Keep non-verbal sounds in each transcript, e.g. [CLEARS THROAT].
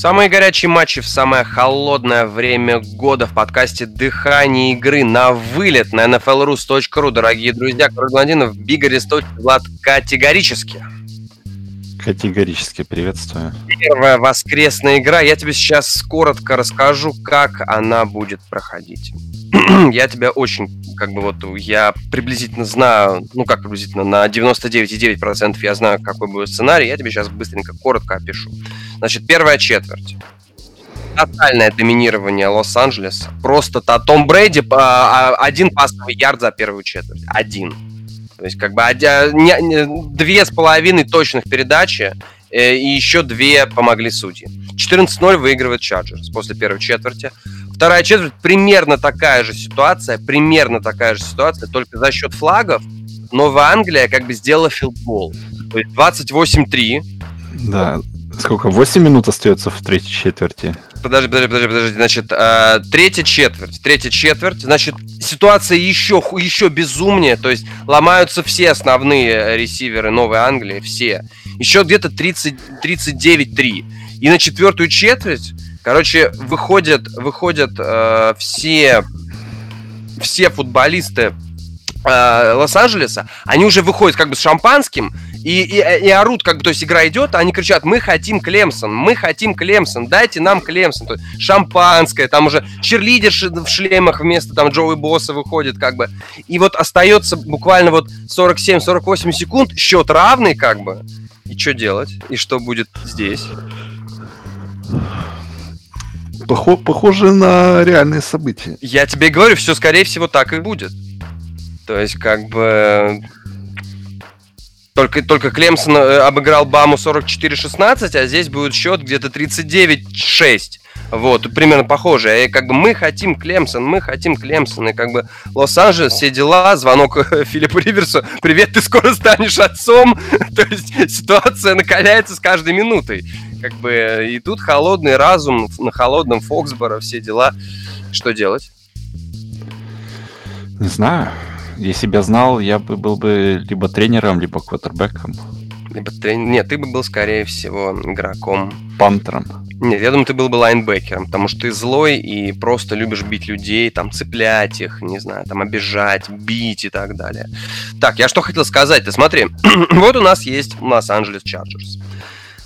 Самые горячие матчи в самое холодное время года в подкасте «Дыхание игры» на вылет на nflrus.ru. Дорогие друзья, Король Блондинов, Биг Арестович, Влад категорически. Категорически приветствую. Первая воскресная игра. Я тебе сейчас коротко расскажу, как она будет проходить. [CLEARS THROAT] я тебя очень, как бы вот, я приблизительно знаю, ну как приблизительно, на 99,9% я знаю, какой будет сценарий. Я тебе сейчас быстренько, коротко опишу. Значит, первая четверть. Тотальное доминирование Лос-Анджелеса. Просто -то Том Брейди а, один пасовый ярд за первую четверть. Один. То есть, как бы две с половиной точных передачи э, и еще две помогли судьи. 14-0 выигрывает Чарджерс после первой четверти. Вторая четверть примерно такая же ситуация, примерно такая же ситуация, только за счет флагов Новая Англия как бы сделала филдбол. То есть 28-3. Да, Сколько? 8 минут остается в третьей четверти. Подожди, подожди, подожди, подожди. Значит, э, третья четверть. Третья четверть. Значит, ситуация еще, еще безумнее. То есть ломаются все основные ресиверы Новой Англии. Все. Еще где-то 39-3. И на четвертую четверть, короче, выходят, выходят э, все, все футболисты э, Лос-Анджелеса, они уже выходят как бы с шампанским и, и, и орут, как бы, то есть игра идет, а они кричат, мы хотим Клемсон, мы хотим Клемсон, дайте нам Клемсон. То есть шампанское, там уже черлидер в шлемах вместо там Джоуи Босса выходит, как бы. И вот остается буквально вот 47-48 секунд, счет равный, как бы. И что делать? И что будет здесь? Похоже на реальные события. Я тебе говорю, все скорее всего так и будет. То есть, как бы... Только, только Клемсон э, обыграл Баму 44-16, а здесь будет счет где-то 39-6. Вот, примерно похоже. И как бы мы хотим Клемсон, мы хотим Клемсон. И как бы Лос-Анджелес, все дела, звонок [LAUGHS] Филиппу Риверсу. Привет, ты скоро станешь отцом. [LAUGHS] То есть ситуация накаляется с каждой минутой. Как бы и тут холодный разум на холодном Фоксборо, все дела. Что делать? Не знаю. Если бы я знал, я бы был бы либо тренером, либо квотербеком. Либо тренер... Нет, ты бы был, скорее всего, игроком. Пантером. Нет, я думаю, ты был бы лайнбекером, потому что ты злой и просто любишь бить людей, там, цеплять их, не знаю, там, обижать, бить и так далее. Так, я что хотел сказать Ты смотри. [CLEARS THROAT] вот у нас есть Лос-Анджелес Чарджерс.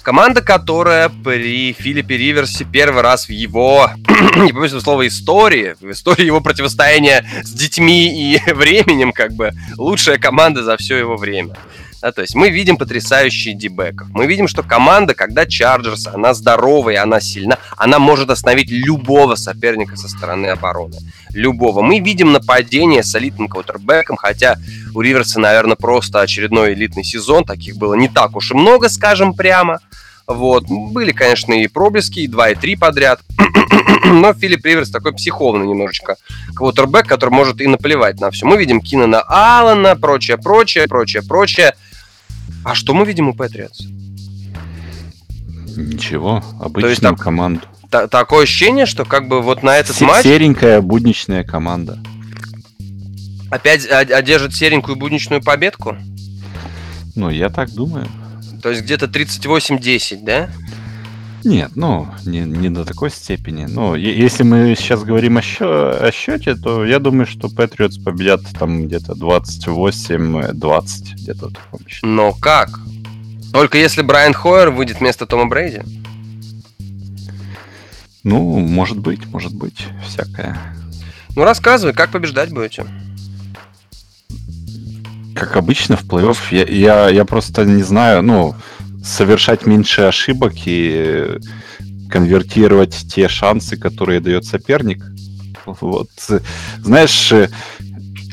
Команда, которая при Филиппе Риверсе первый раз в его, [CLEARS THROAT] не помню слова, истории, в истории его противостояния с детьми и [LAUGHS] временем, как бы, лучшая команда за все его время. Да, то есть мы видим потрясающие дебеков. Мы видим, что команда, когда Чарджерс, она здоровая, она сильна, она может остановить любого соперника со стороны обороны. Любого. Мы видим нападение с элитным квотербеком, хотя у Риверса, наверное, просто очередной элитный сезон. Таких было не так уж и много, скажем прямо. Вот. Были, конечно, и проблески, и 2, и 3 подряд. [CLEARS THROAT] Но Филипп Риверс такой психованный немножечко квотербек, который может и наплевать на все. Мы видим Кинана Аллана, прочее, прочее, прочее, прочее. А что мы видим у Патриотс? Ничего, обычную есть, так, команду. Та- такое ощущение, что как бы вот на этот С- матч... Серенькая будничная команда. Опять одержит серенькую будничную победку? Ну, я так думаю. То есть где-то 38-10, да? Нет, ну, не, не до такой степени. Ну, если мы сейчас говорим о, счё, о счете, то я думаю, что Патриотс победят там где-то 28-20, где-то в таком счете. Но как? Только если Брайан Хойер выйдет вместо Тома Брейди? Ну, может быть, может быть, всякое. Ну, рассказывай, как побеждать будете? Как обычно в плей-офф, я, я, я просто не знаю, ну, совершать меньше ошибок и конвертировать те шансы, которые дает соперник. Вот. Знаешь,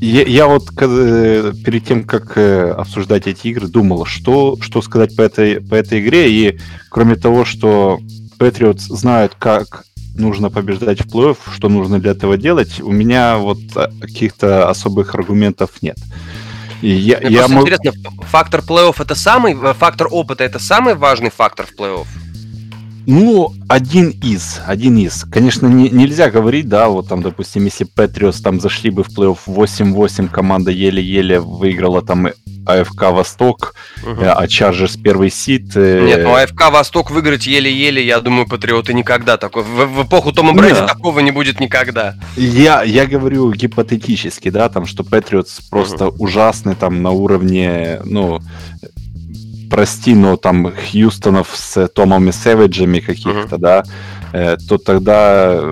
я, я вот перед тем, как э, обсуждать эти игры, думал, что, что сказать по этой, по этой игре. И кроме того, что Patriots знают, как нужно побеждать в плей-офф, что нужно для этого делать, у меня вот а, каких-то особых аргументов нет. Я, Мне я мог... интересно, фактор плей-офф это самый, э, фактор опыта это самый важный фактор в плей-офф? Ну, один из, один из. Конечно, не, нельзя говорить, да, вот там, допустим, если Патриос там зашли бы в плей-офф 8-8, команда еле-еле выиграла там АФК Восток, угу. а Чарджерс первый сит. Э, Нет, ну АФК Восток выиграть еле-еле, я думаю, Патриоты никогда такой. В, в эпоху Тома Брэди да. такого не будет никогда. Я, я говорю гипотетически, да, там, что Патриотс просто угу. ужасный там на уровне, ну, прости, но там Хьюстонов с Томами Сэвиджами каких-то, uh-huh. да, э, то тогда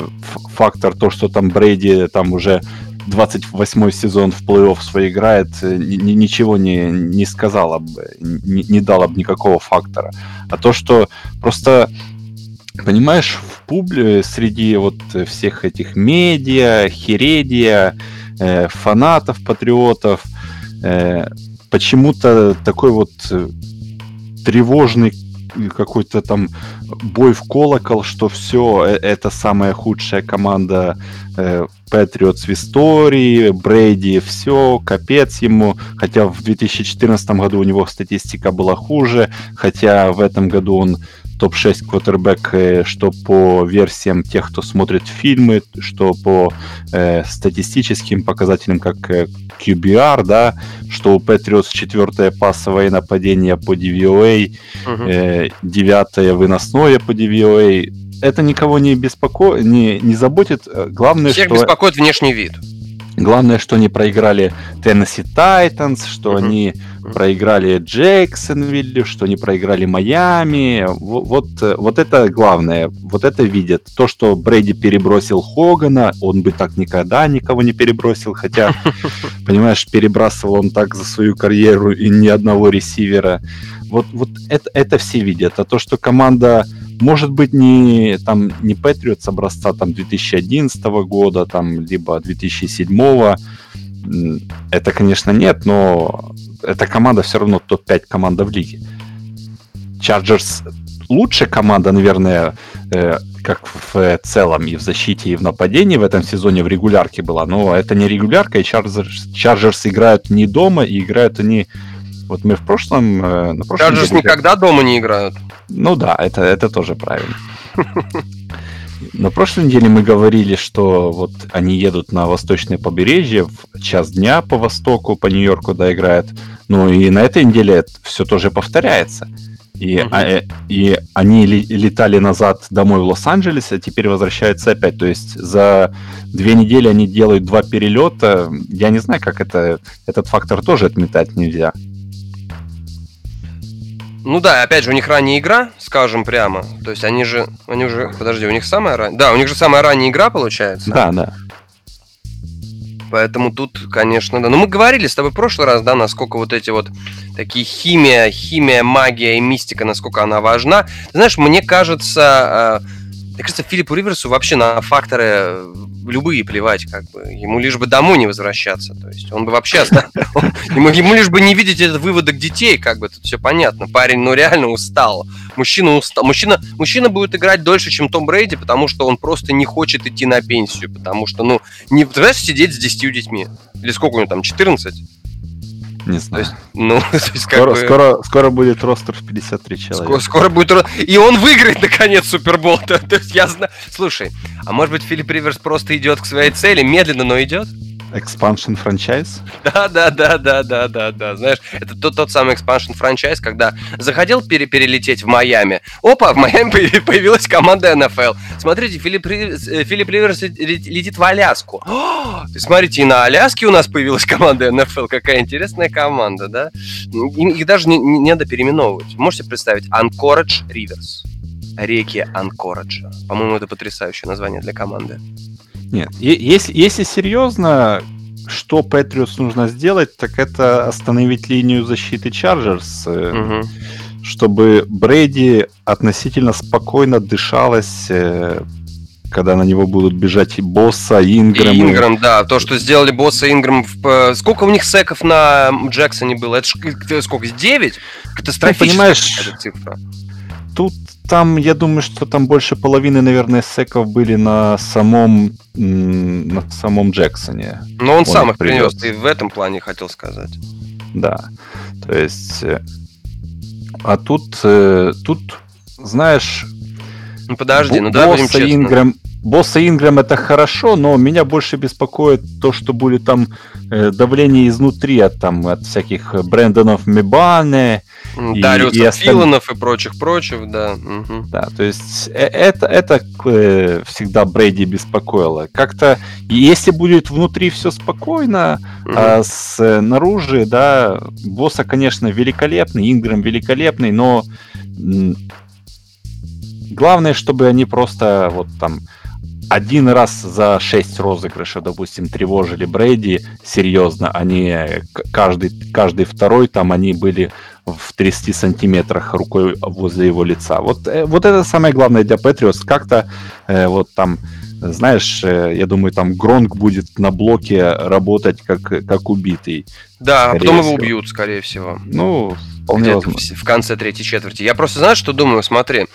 фактор то, что там Брейди там уже 28 сезон в плей-офф свой играет, э, ни, ничего не, не сказал бы, не, не дал бы никакого фактора. А то, что просто, понимаешь, в публе среди вот всех этих медиа, хередия, э, фанатов, патриотов, э, почему-то такой вот тревожный какой-то там бой в колокол, что все, э, это самая худшая команда э, в истории, Брейди, все, капец ему. Хотя в 2014 году у него статистика была хуже, хотя в этом году он топ-6 квотербек, э, что по версиям тех, кто смотрит фильмы, что по э, статистическим показателям, как э, QBR, да, что у Patriots четвертое пассовое нападение по DVOA, угу. э, девятое выносное по DVOA. Это никого не беспокоит, не, не заботит. Главное, Всех что... беспокоит внешний вид. Главное, что они проиграли Tennessee Titans, что uh-huh. они проиграли Джексонвилле, что они проиграли Майами. Вот, вот это главное. Вот это видят. То, что Брэди перебросил Хогана, он бы так никогда никого не перебросил, хотя, [LAUGHS] понимаешь, перебрасывал он так за свою карьеру и ни одного ресивера. Вот, вот это, это все видят. А то, что команда может быть, не, там, не Patriots образца там, 2011 года, там, либо 2007 это, конечно, нет, но эта команда все равно топ-5 команда в лиге. Chargers лучшая команда, наверное, э, как в целом и в защите, и в нападении в этом сезоне в регулярке была, но это не регулярка, и Chargers, Chargers играют не дома, и играют они вот мы в прошлом... Э, на прошлом деле... никогда дома не играют. Ну да, это, это тоже правильно. [LAUGHS] На прошлой неделе мы говорили, что вот они едут на восточное побережье в час дня по востоку, по Нью-Йорку, да, играют. Ну и на этой неделе все тоже повторяется. И, угу. а, и они летали назад домой в Лос-Анджелес, а теперь возвращаются опять. То есть за две недели они делают два перелета. Я не знаю, как это этот фактор тоже отметать нельзя. Ну да, опять же, у них ранняя игра, скажем прямо. То есть они же, они уже, подожди, у них самая ранняя, да, у них же самая ранняя игра получается. Да, да. Поэтому тут, конечно, да. Но мы говорили с тобой в прошлый раз, да, насколько вот эти вот такие химия, химия, магия и мистика, насколько она важна. Ты знаешь, мне кажется, э, мне кажется, Филиппу Риверсу вообще на факторы э, любые плевать, как бы. Ему лишь бы домой не возвращаться. То есть он бы вообще [LAUGHS] ему, ему лишь бы не видеть этот выводок детей, как бы тут все понятно. Парень, ну реально устал. Мужчина устал. Мужчина, мужчина будет играть дольше, чем Том Брейди, потому что он просто не хочет идти на пенсию. Потому что, ну, не знаешь, сидеть с 10 детьми. Или сколько у него там, 14? Не знаю. То есть, ну, [LAUGHS] то есть, скоро, бы... скоро, скоро будет ростер в 53 человека. Скоро, скоро будет И он выиграет, [LAUGHS] наконец, Супербол. То, [LAUGHS] то есть я знаю... Слушай, а может быть Филипп Риверс просто идет к своей цели, медленно, но идет? Expansion франчайз? Да, да, да, да, да, да, да. Знаешь, это тот, тот самый expansion франчайз, когда захотел пере перелететь в Майами. Опа, в Майами появилась команда НФЛ. Смотрите, Филипп, э, Филипп Риверс летит в Аляску. [GASPS] О, смотрите, и на Аляске у нас появилась команда НФЛ. Какая интересная команда, да? Их даже не, не надо переименовывать. Можете представить? Анкорадж Риверс. Реки Анкораджа. По-моему, это потрясающее название для команды. Нет, если, если серьезно, что Патриотс нужно сделать, так это остановить линию защиты Чарджерс, угу. чтобы Брейди относительно спокойно дышалось, э, когда на него будут бежать и Босса, и Инграм. И Инграм, да. То, что сделали Босса и Инграм. В... Сколько у них секов на Джексоне было? Это ж, сколько? 9? Катастрофическая ну, понимаешь, цифра. Тут там, я думаю, что там больше половины, наверное, секов были на самом, на самом Джексоне. Но он, он сам их принес, ты в этом плане хотел сказать. Да, то есть... Э, а тут, э, тут, знаешь, Ну подожди, ну давай будем. Ингрэм, Босса Ингрэм это хорошо, но меня больше беспокоит то, что будет там э, давление изнутри от там от всяких Брэндонов Мебане, Дариуса и, и. Филанов и прочих-прочих, да. Угу. Да, то есть э, это, это э, всегда Брейди беспокоило. Как-то, если будет внутри все спокойно, угу. а снаружи, да, босса, конечно, великолепный, Ингрэм великолепный, но главное, чтобы они просто вот там один раз за шесть розыгрышей, допустим, тревожили Брейди серьезно, они каждый, каждый второй там они были в 30 сантиметрах рукой возле его лица. Вот, э, вот это самое главное для Патриотс. Как-то э, вот там, знаешь, э, я думаю, там Гронк будет на блоке работать как, как убитый. Да, а потом всего. его убьют, скорее всего. Ну, вполне возможно. В, в конце третьей четверти. Я просто, знаешь, что думаю? Смотри,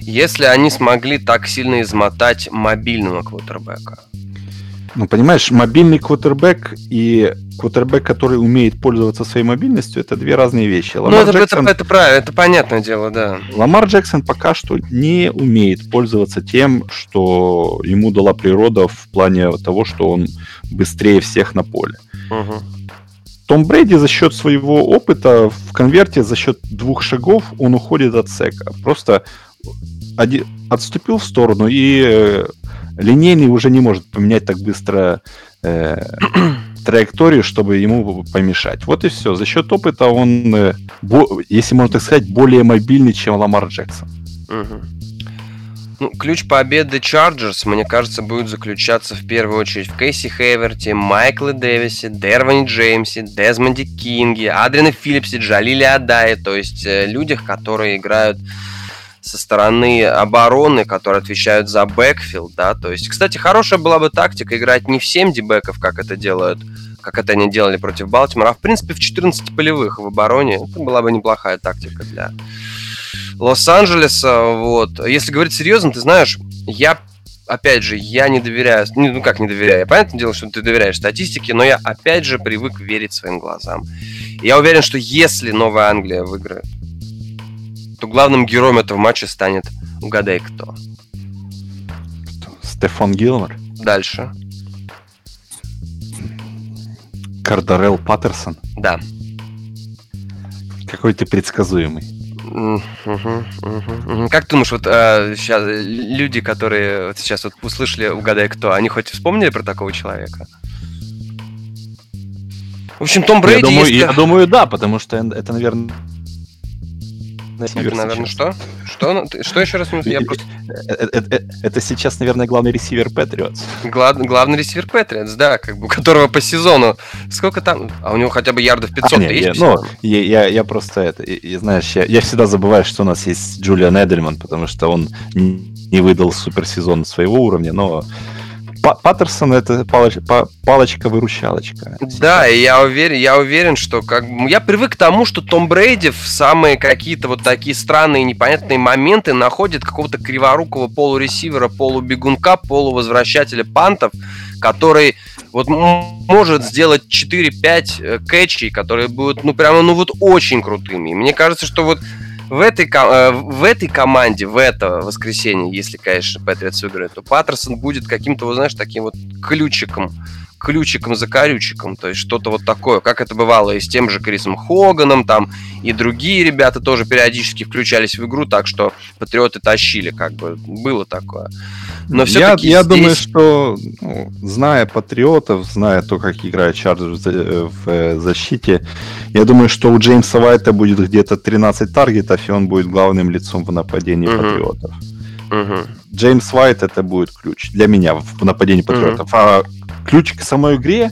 если они смогли так сильно измотать мобильного квотербека. Ну, понимаешь, мобильный квотербек и квотербек, который умеет пользоваться своей мобильностью, это две разные вещи. Ламар ну, это, Джексон, это, это правильно, это понятное дело, да. Ламар Джексон пока что не умеет пользоваться тем, что ему дала природа в плане того, что он быстрее всех на поле. Угу. Том Брейди за счет своего опыта в конверте, за счет двух шагов, он уходит от сека. Просто один, отступил в сторону, и э, линейный уже не может поменять так быстро э, [CLEARS THROAT] траекторию, чтобы ему помешать. Вот и все. За счет опыта он, э, бо, если можно так сказать, более мобильный, чем Ламар Джексон. Угу. Ну, ключ победы Chargers, мне кажется, будет заключаться в первую очередь в Кейси Хейворде, Майкле Дэвисе, Дервине Джеймсе, Дезмонде Кинге, Адриане Филлипсе, Джалиле Аддае, то есть э, людях, которые играют со стороны обороны, которые отвечают за backfield, да, то есть, кстати, хорошая была бы тактика играть не в 7 дебеков, как это делают, как это они делали против Балтимора, а в принципе в 14 полевых в обороне. Это была бы неплохая тактика для Лос-Анджелеса, вот. Если говорить серьезно, ты знаешь, я опять же, я не доверяю, ну как не доверяю, понятное дело, что ты доверяешь статистике, но я опять же привык верить своим глазам. Я уверен, что если Новая Англия выиграет, то главным героем этого матча станет, угадай кто. Стефан Гилмор. Дальше. Кардарел Паттерсон. Да. Какой ты предсказуемый. Как ты думаешь, вот а, сейчас люди, которые вот сейчас вот услышали «Угадай кто», они хоть вспомнили про такого человека? В общем, Том Брейди... Я думаю, если... я думаю да, потому что это, наверное, это, наверное, что? Что, что еще раз? Я просто... Это сейчас, наверное, главный ресивер Патриотс. Главный ресивер Патриотс, да, как бы, у которого по сезону... Сколько там? А у него хотя бы ярдов 500 а, есть? ну, я, я просто это... И, знаешь, я, я всегда забываю, что у нас есть Джулиан Эдельман, потому что он не выдал суперсезон своего уровня, но Паттерсон это палоч, палочка-выручалочка. Да, я уверен, я уверен, что как я привык к тому, что Том Брейди в самые какие-то вот такие странные непонятные моменты находит какого-то криворукого полуресивера, полубегунка, полувозвращателя пантов, который вот может сделать 4-5 э, кэчей, которые будут, ну, прямо, ну, вот очень крутыми. И мне кажется, что вот в этой, э, в этой команде, в это воскресенье, если, конечно, Патриотс выиграет, то Паттерсон будет каким-то, вот знаешь, таким вот ключиком, ключиком за корючиком, то есть что-то вот такое, как это бывало и с тем же Крисом Хоганом, там, и другие ребята тоже периодически включались в игру, так что патриоты тащили, как бы, было такое. Но я, я здесь... думаю, что, ну, зная патриотов, зная то, как играет Чарджер в, э, защите, я думаю, что у Джеймса Вайта будет где-то 13 таргетов, и он будет главным лицом в нападении uh-huh. патриотов. Uh-huh. Джеймс Вайт это будет ключ для меня в нападении патриотов. Uh-huh. А ключ к самой игре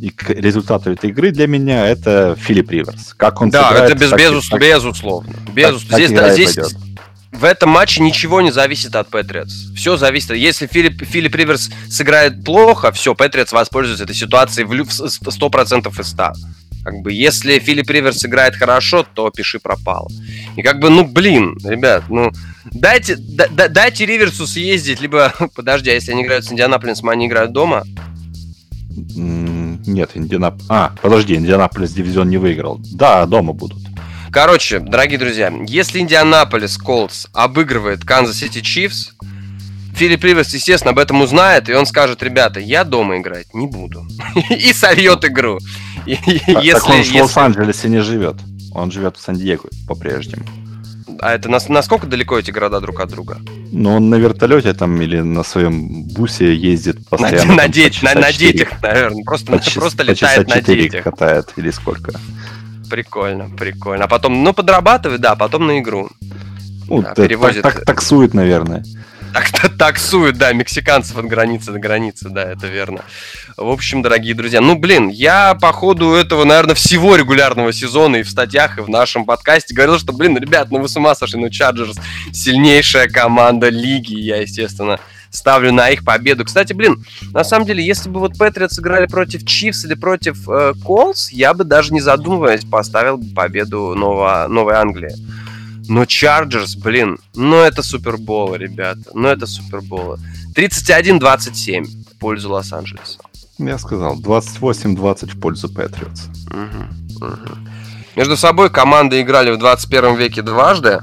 и к результату этой игры для меня это Филипп Риверс. Как он да, сыграет, это без, так, безус, так, безусловно. Безусловно. Так, здесь, да, здесь в этом матче ничего не зависит от Патриотс. Все зависит. Если Филипп, Филипп Риверс сыграет плохо, все, Патриотс воспользуется этой ситуацией в 100% из 100. Как бы, если Филипп Риверс играет хорошо, то пиши пропало. И как бы, ну, блин, ребят, ну, дайте, да, дайте Риверсу съездить, либо, [LAUGHS] подожди, а если они играют с Индианаполисом, они играют дома? Нет, Индианаполис... А, подожди, Индианаполис дивизион не выиграл. Да, дома будут. Короче, дорогие друзья, если Индианаполис Колдс обыгрывает Канзас Сити Чифс, Филипп Риверс, естественно, об этом узнает, и он скажет, ребята, я дома играть не буду. [LAUGHS] И сольет игру. Так он в Лос-Анджелесе не живет. Он живет в Сан-Диего по-прежнему. А это насколько далеко эти города друг от друга? Ну, он на вертолете там или на своем бусе ездит постоянно. На, на, деть, на, на детях, наверное. Просто, по, просто по летает на детях. катает или сколько. Прикольно, прикольно. А потом, ну, подрабатывает, да, а потом на игру. Ну, да, перевозит... так, так, таксует, наверное. Так, таксуют, да, мексиканцев от границы до границы, да, это верно. В общем, дорогие друзья, ну, блин, я по ходу этого, наверное, всего регулярного сезона и в статьях, и в нашем подкасте говорил, что, блин, ребят, ну вы с ума сошли, ну, Чарджерс сильнейшая команда лиги, я, естественно, ставлю на их победу. Кстати, блин, на самом деле, если бы вот Патриотс играли против Чифс или против Colts, э, я бы даже не задумываясь поставил победу Нового, Новой Англии. Но Chargers, блин, ну это Супербол, ребята. Ну это Супербол. 31-27 в пользу Лос-Анджелеса. Я сказал, 28-20 в пользу Patriots. Угу, угу. Между собой команды играли в 21 веке дважды.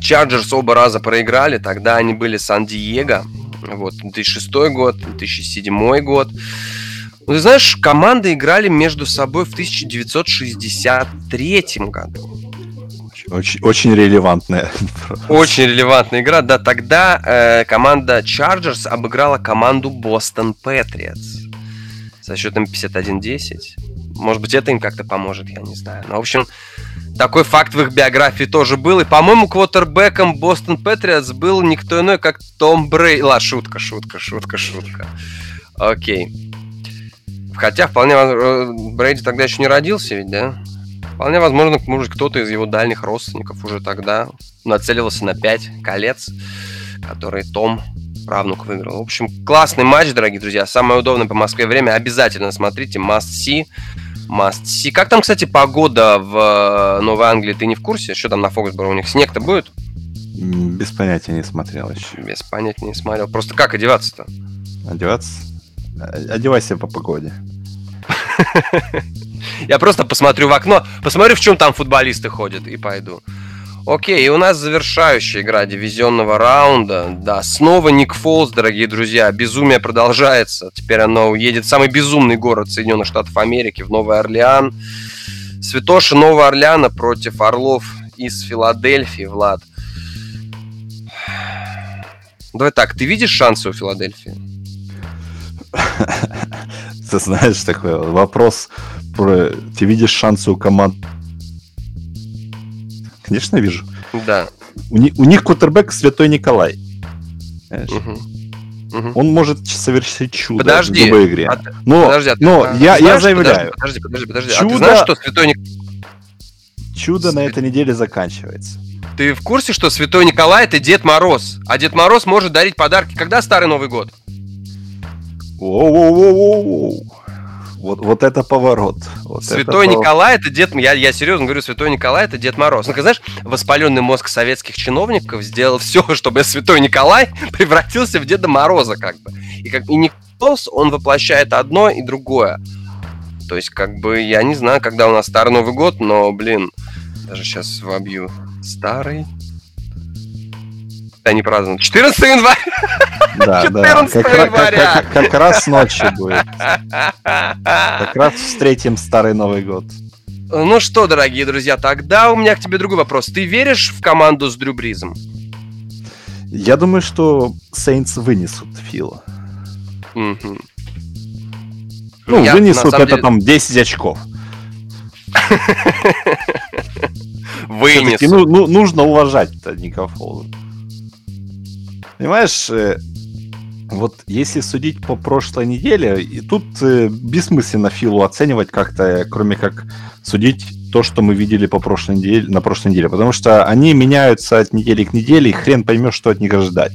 Chargers оба раза проиграли, тогда они были Сан-Диего. Вот, 2006 год, 2007 год. Ну, ты знаешь, команды играли между собой в 1963 году. Очень, очень релевантная. [LAUGHS] Очень релевантная игра. Да, тогда э, команда Chargers обыграла команду Boston Patriots со счетом 51-10. Может быть, это им как-то поможет, я не знаю. Но, в общем, такой факт в их биографии тоже был. И, по-моему, квотербеком Boston Patriots был никто иной, как Том Брей. Ла, шутка, шутка, шутка, шутка. Окей. Хотя, вполне Брейди тогда еще не родился ведь, да? Вполне возможно, может, кто-то из его дальних родственников уже тогда нацелился на 5 колец, которые Том правнук выиграл. В общем, классный матч, дорогие друзья. Самое удобное по Москве время. Обязательно смотрите. Must see. Must see. Как там, кстати, погода в э, Новой Англии? Ты не в курсе? Что там на Фоксборо у них? Снег-то будет? Без понятия не смотрел еще. Без понятия не смотрел. Просто как одеваться-то? Одеваться? Одевайся по погоде. [LAUGHS] Я просто посмотрю в окно, посмотрю, в чем там футболисты ходят, и пойду. Окей, и у нас завершающая игра дивизионного раунда. Да, снова Ник Фолс, дорогие друзья. Безумие продолжается. Теперь оно уедет в самый безумный город Соединенных Штатов Америки, в Новый Орлеан. Святоша Нового Орлеана против Орлов из Филадельфии, Влад. Давай так, ты видишь шансы у Филадельфии? [LAUGHS] Ты знаешь, такой вопрос про... Ты видишь шансы у команд? Конечно, вижу. Да. У, ни... у них кутербэк Святой Николай. Угу. Угу. Он может совершить чудо подожди, в любой игре. А, но подожди, а но ты, я, я заявляю. Подожди, подожди, подожди. Чудо, а ты знаешь, что Святой Николай... Чудо Свят... на этой неделе заканчивается. Ты в курсе, что Святой Николай это Дед Мороз? А Дед Мороз может дарить подарки. Когда Старый Новый год? Воу-воу-воу-воу. Вот, вот это поворот. Вот Святой это Николай это Дед... Я, я серьезно говорю, Святой Николай это Дед Мороз. Ну, знаешь, воспаленный мозг советских чиновников сделал все, [LAUGHS] чтобы Святой Николай [LAUGHS] превратился в Деда Мороза, как бы. И как и Николас, он воплощает одно и другое. То есть, как бы, я не знаю, когда у нас Старый Новый год, но, блин, даже сейчас вобью. Старый они празднуют. 14 января! Да, 14 да. января! Как, как, как раз ночью будет. Как раз встретим Старый Новый год. Ну что, дорогие друзья, тогда у меня к тебе другой вопрос. Ты веришь в команду с Дрю Бризом? Я думаю, что Сейнс вынесут Фила. Угу. Ну, Я, вынесут это деле... там 10 очков. [LAUGHS] Вынесут. Ну, ну, нужно уважать Ника Фолза. Понимаешь, э, вот если судить по прошлой неделе, и тут э, бессмысленно Филу оценивать как-то, кроме как судить то, что мы видели по прошлой неделе, на прошлой неделе, потому что они меняются от недели к неделе, и хрен поймешь, что от них ожидать.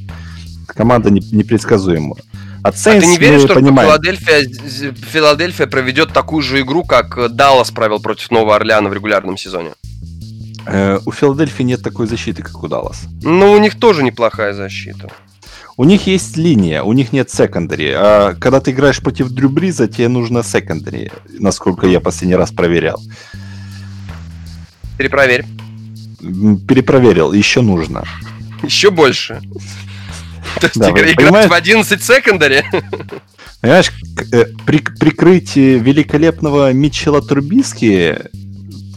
Команда непредсказуемая. От Saints а ты не веришь, что понимаем. Филадельфия, Филадельфия проведет такую же игру, как Даллас провел против Нового Орлеана в регулярном сезоне? Э, у Филадельфии нет такой защиты, как у Даллас. Ну, у них тоже неплохая защита. У них есть линия, у них нет секондари. А когда ты играешь против Дрю Бриза, тебе нужно секондари, насколько я последний раз проверял. Перепроверь. Перепроверил, еще нужно. Еще больше. То есть да, играть в 11 секондаре? Понимаешь, э, при, прикрытие великолепного Митчелла Трубиски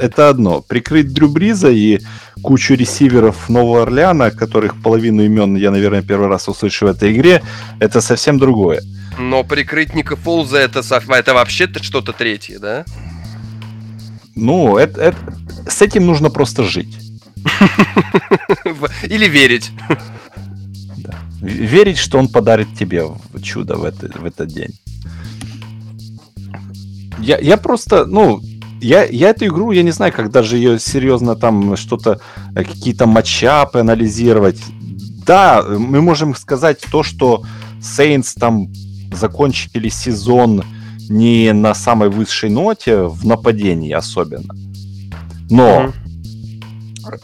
это одно. Прикрыть Дрю Бриза и кучу ресиверов Нового Орлеана, которых половину имен я, наверное, первый раз услышу в этой игре, это совсем другое. Но прикрыть Ника Фолза это, это вообще-то что-то третье, да? Ну, это, это, с этим нужно просто жить. Или верить. Да. Верить, что он подарит тебе чудо в, это, в этот день. Я, я просто, ну, я, я эту игру, я не знаю, как даже ее серьезно там что-то, э, какие-то матчапы анализировать. Да, мы можем сказать то, что Saints там закончили сезон не на самой высшей ноте, в нападении особенно. Но mm-hmm.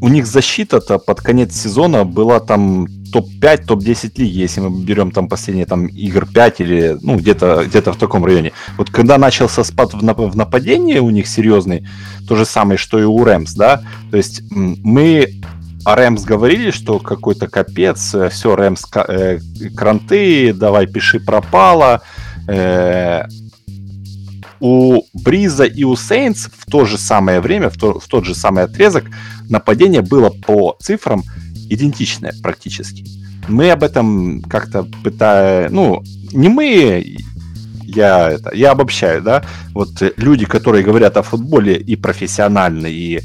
у них защита-то под конец сезона была там топ-5, топ-10 лиги, если мы берем там последние там игр 5 или ну где-то где в таком районе. Вот когда начался спад в, нап- в нападении у них серьезный, то же самое, что и у Рэмс, да, то есть мы о Рэмс говорили, что какой-то капец, э, все, Рэмс э, кранты, давай пиши пропало. Э, у Бриза и у Сейнс в то же самое время, в, то, в тот же самый отрезок нападение было по цифрам идентичное практически. Мы об этом как-то пытаем, ну, не мы, я это, я обобщаю, да, вот люди, которые говорят о футболе и профессионально, и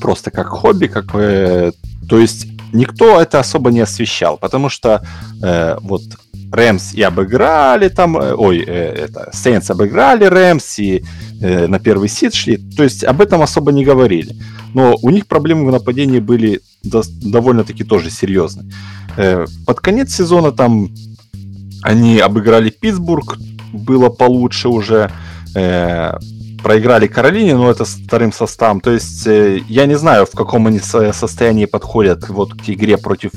просто как хобби, как, э, то есть никто это особо не освещал, потому что э, вот Рэмс и обыграли там, э, ой, э, это, Сейнс обыграли Рэмс и э, на первый сид шли, то есть об этом особо не говорили. Но у них проблемы в нападении были до, довольно-таки тоже серьезные. Э, под конец сезона там они обыграли Питтсбург, было получше уже. Э, проиграли Каролине, но это вторым составом. То есть э, я не знаю, в каком они состоянии подходят вот к игре против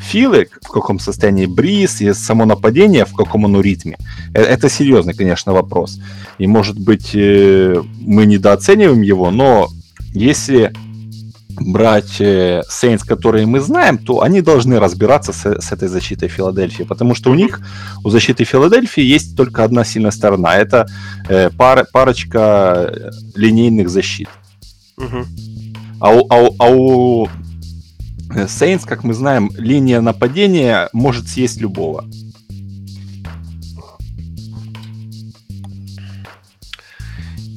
Филы, в каком состоянии Бриз и само нападение, в каком оно ритме. Э, это серьезный, конечно, вопрос. И, может быть, э, мы недооцениваем его, но если брать э, Saints, которые мы знаем, то они должны разбираться с, с этой защитой Филадельфии, потому что у них, у защиты Филадельфии есть только одна сильная сторона. Это э, пар, парочка э, линейных защит. Угу. А, у, а, у, а у э, Saints, как мы знаем, линия нападения может съесть любого.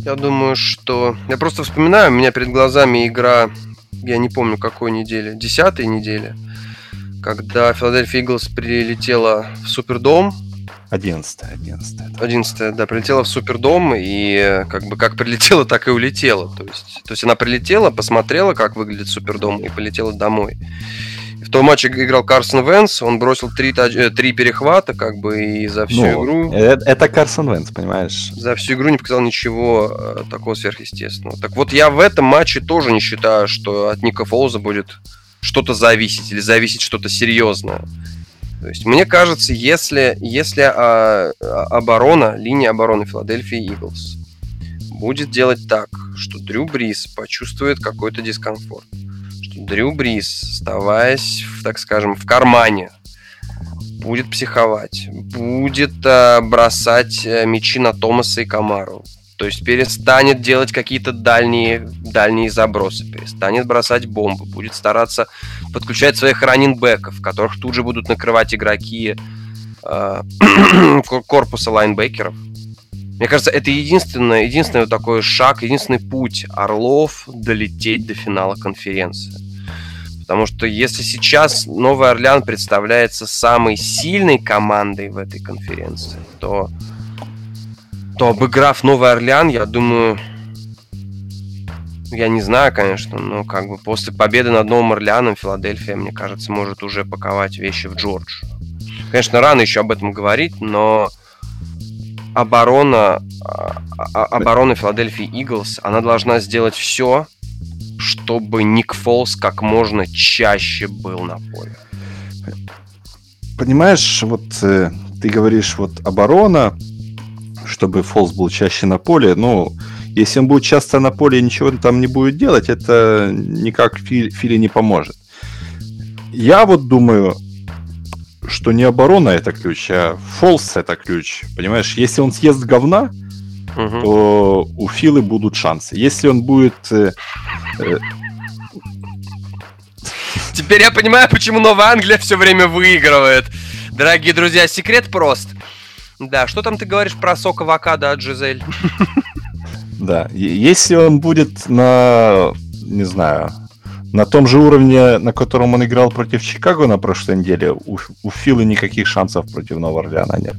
Я думаю, что... Я просто вспоминаю, у меня перед глазами игра я не помню какой недели, десятой недели, когда Филадельфия Иглс прилетела в Супердом. Одиннадцатая, одиннадцатая. Одиннадцатая, да, прилетела в Супердом, и как бы как прилетела, так и улетела. То есть, то есть она прилетела, посмотрела, как выглядит Супердом, и полетела домой. В том матче играл Карсон Венс, он бросил три, э, три перехвата, как бы, и за всю ну, игру... Это, это Карсон Венс, понимаешь? За всю игру не показал ничего э, такого сверхъестественного. Так вот, я в этом матче тоже не считаю, что от Ника Фолза будет что-то зависеть, или зависеть что-то серьезное. То есть, мне кажется, если, если а, а, оборона, линия обороны Филадельфии Иглс будет делать так, что Дрю Брис почувствует какой-то дискомфорт, Дрю Брис, оставаясь, так скажем, в кармане, будет психовать, будет э, бросать э, мячи на Томаса и Камару. То есть перестанет делать какие-то дальние, дальние забросы, перестанет бросать бомбы, будет стараться подключать своих раннинбеков, которых тут же будут накрывать игроки э, [CLEARS THROAT] корпуса лайнбекеров. Мне кажется, это единственный, единственный вот такой шаг, единственный путь Орлов долететь до финала конференции. Потому что если сейчас Новый Орлеан представляется самой сильной командой в этой конференции, то, то обыграв Новый Орлеан, я думаю, я не знаю, конечно, но как бы после победы над Новым Орлеаном Филадельфия, мне кажется, может уже паковать вещи в Джордж. Конечно, рано еще об этом говорить, но оборона, а, а, оборона Филадельфии Иглс, она должна сделать все, чтобы Ник Фолс как можно чаще был на поле. Понимаешь, вот э, ты говоришь вот оборона, чтобы Фолс был чаще на поле, ну, Если он будет часто на поле и ничего там не будет делать, это никак Фили, Фили не поможет. Я вот думаю, что не оборона это ключ, а фолс это ключ. Понимаешь, если он съест говна, угу. то у Филы будут шансы. Если он будет... Э, э... Теперь я понимаю, почему Новая Англия все время выигрывает. Дорогие друзья, секрет прост. Да, что там ты говоришь про сок авокадо от Жизель? Да, если он будет на, не знаю, на том же уровне, на котором он играл против Чикаго на прошлой неделе, у, у Филы никаких шансов против Нового Орлеана нет.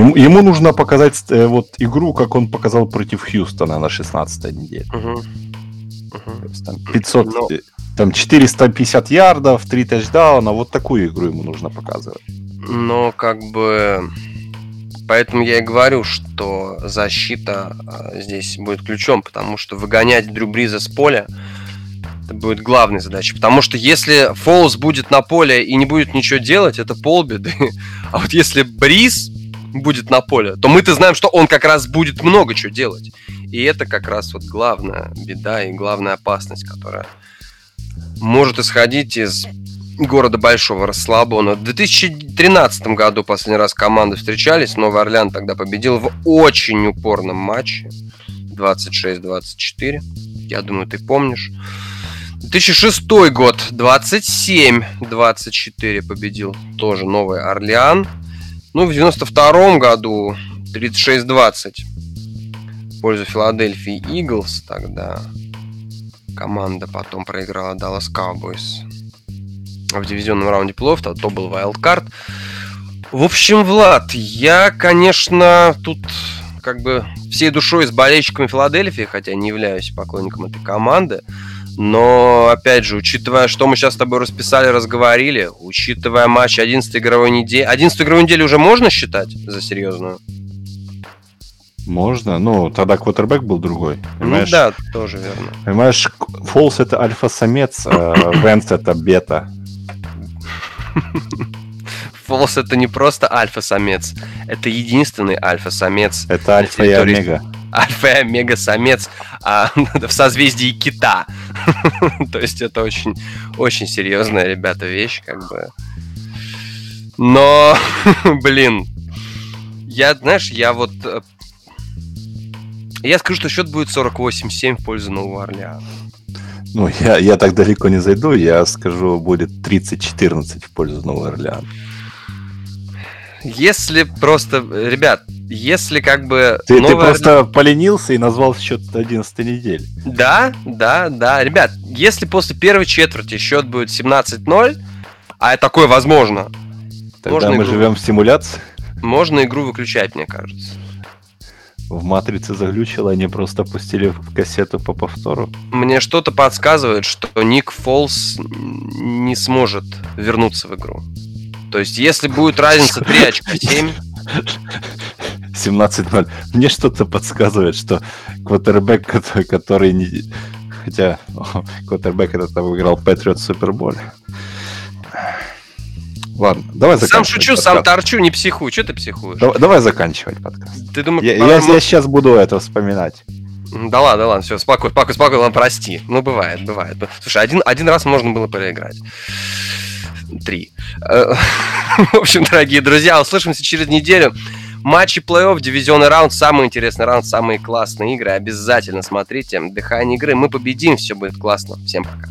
Ему, ему нужно показать э, вот игру, как он показал против Хьюстона на 16 неделе. Угу. Угу. там 500, Но... Э, там 450 ярдов, 3 тачдауна, вот такую игру ему нужно показывать. Но как бы Поэтому я и говорю, что защита а, здесь будет ключом, потому что выгонять Дрю Бриза с поля это будет главной задачей. Потому что если Фолс будет на поле и не будет ничего делать, это полбеды. [LAUGHS] А вот если Бриз будет на поле, то мы-то знаем, что он как раз будет много чего делать. И это как раз вот главная беда и главная опасность, которая может исходить из города Большого Расслабона. В 2013 году последний раз команды встречались. Новый Орлеан тогда победил в очень упорном матче. 26-24. Я думаю, ты помнишь. 2006 год. 27-24 победил тоже Новый Орлеан. Ну, в 92 году 36-20 в пользу Филадельфии Иглс тогда. Команда потом проиграла Dallas Cowboys в дивизионном раунде плей то, то был вайлдкарт. В общем, Влад, я, конечно, тут как бы всей душой с болельщиками Филадельфии, хотя не являюсь поклонником этой команды, но, опять же, учитывая, что мы сейчас с тобой расписали, разговорили, учитывая матч 11 игровой недели... 11 игровой недели уже можно считать за серьезную? Можно, ну, тогда квотербек был другой. Ну понимаешь? Ну да, тоже верно. Понимаешь, Фолс это альфа-самец, а Венс это бета. Фолс это не просто альфа-самец, это единственный альфа-самец. Это альфа и омега. Альфа и омега самец а, [LAUGHS] в созвездии кита. [LAUGHS] То есть это очень, очень серьезная, ребята, вещь, как бы. Но, [LAUGHS] блин, я, знаешь, я вот... Э, я скажу, что счет будет 48-7 в пользу Нового Орлеана. Ну, я, я так далеко не зайду, я скажу, будет 30-14 в пользу Нового Орлеана. Если просто, ребят, если как бы... Ты, новая... ты просто поленился и назвал счет 11 недели. Да, да, да. Ребят, если после первой четверти счет будет 17-0, а такое возможно... Тогда можно мы игру... живем в симуляции. Можно игру выключать, мне кажется в матрице заглючило, они просто пустили кассету по повтору. Мне что-то подсказывает, что Ник Фолс не сможет вернуться в игру. То есть, если будет разница 3 очка 7... [LAUGHS] 17-0. Мне что-то подсказывает, что квотербек, который, который не... Хотя квотербек этот там выиграл Патриот Суперболь. Ладно, давай Сам шучу, подкаст. сам торчу, не психуй. Что ты психуешь? Давай, давай заканчивать подкаст. Ты думаешь, я, я, я сейчас буду это вспоминать. Да ладно, да ладно, все, спокойно, спокойно, спокойно, ладно, прости. Ну, бывает, бывает. Слушай, один, один раз можно было проиграть. Три. Э, [LAUGHS] в общем, дорогие друзья, услышимся через неделю. Матчи плей-офф, дивизионный раунд, самый интересный раунд, самые классные игры. Обязательно смотрите. Дыхание игры. Мы победим, все будет классно. Всем пока.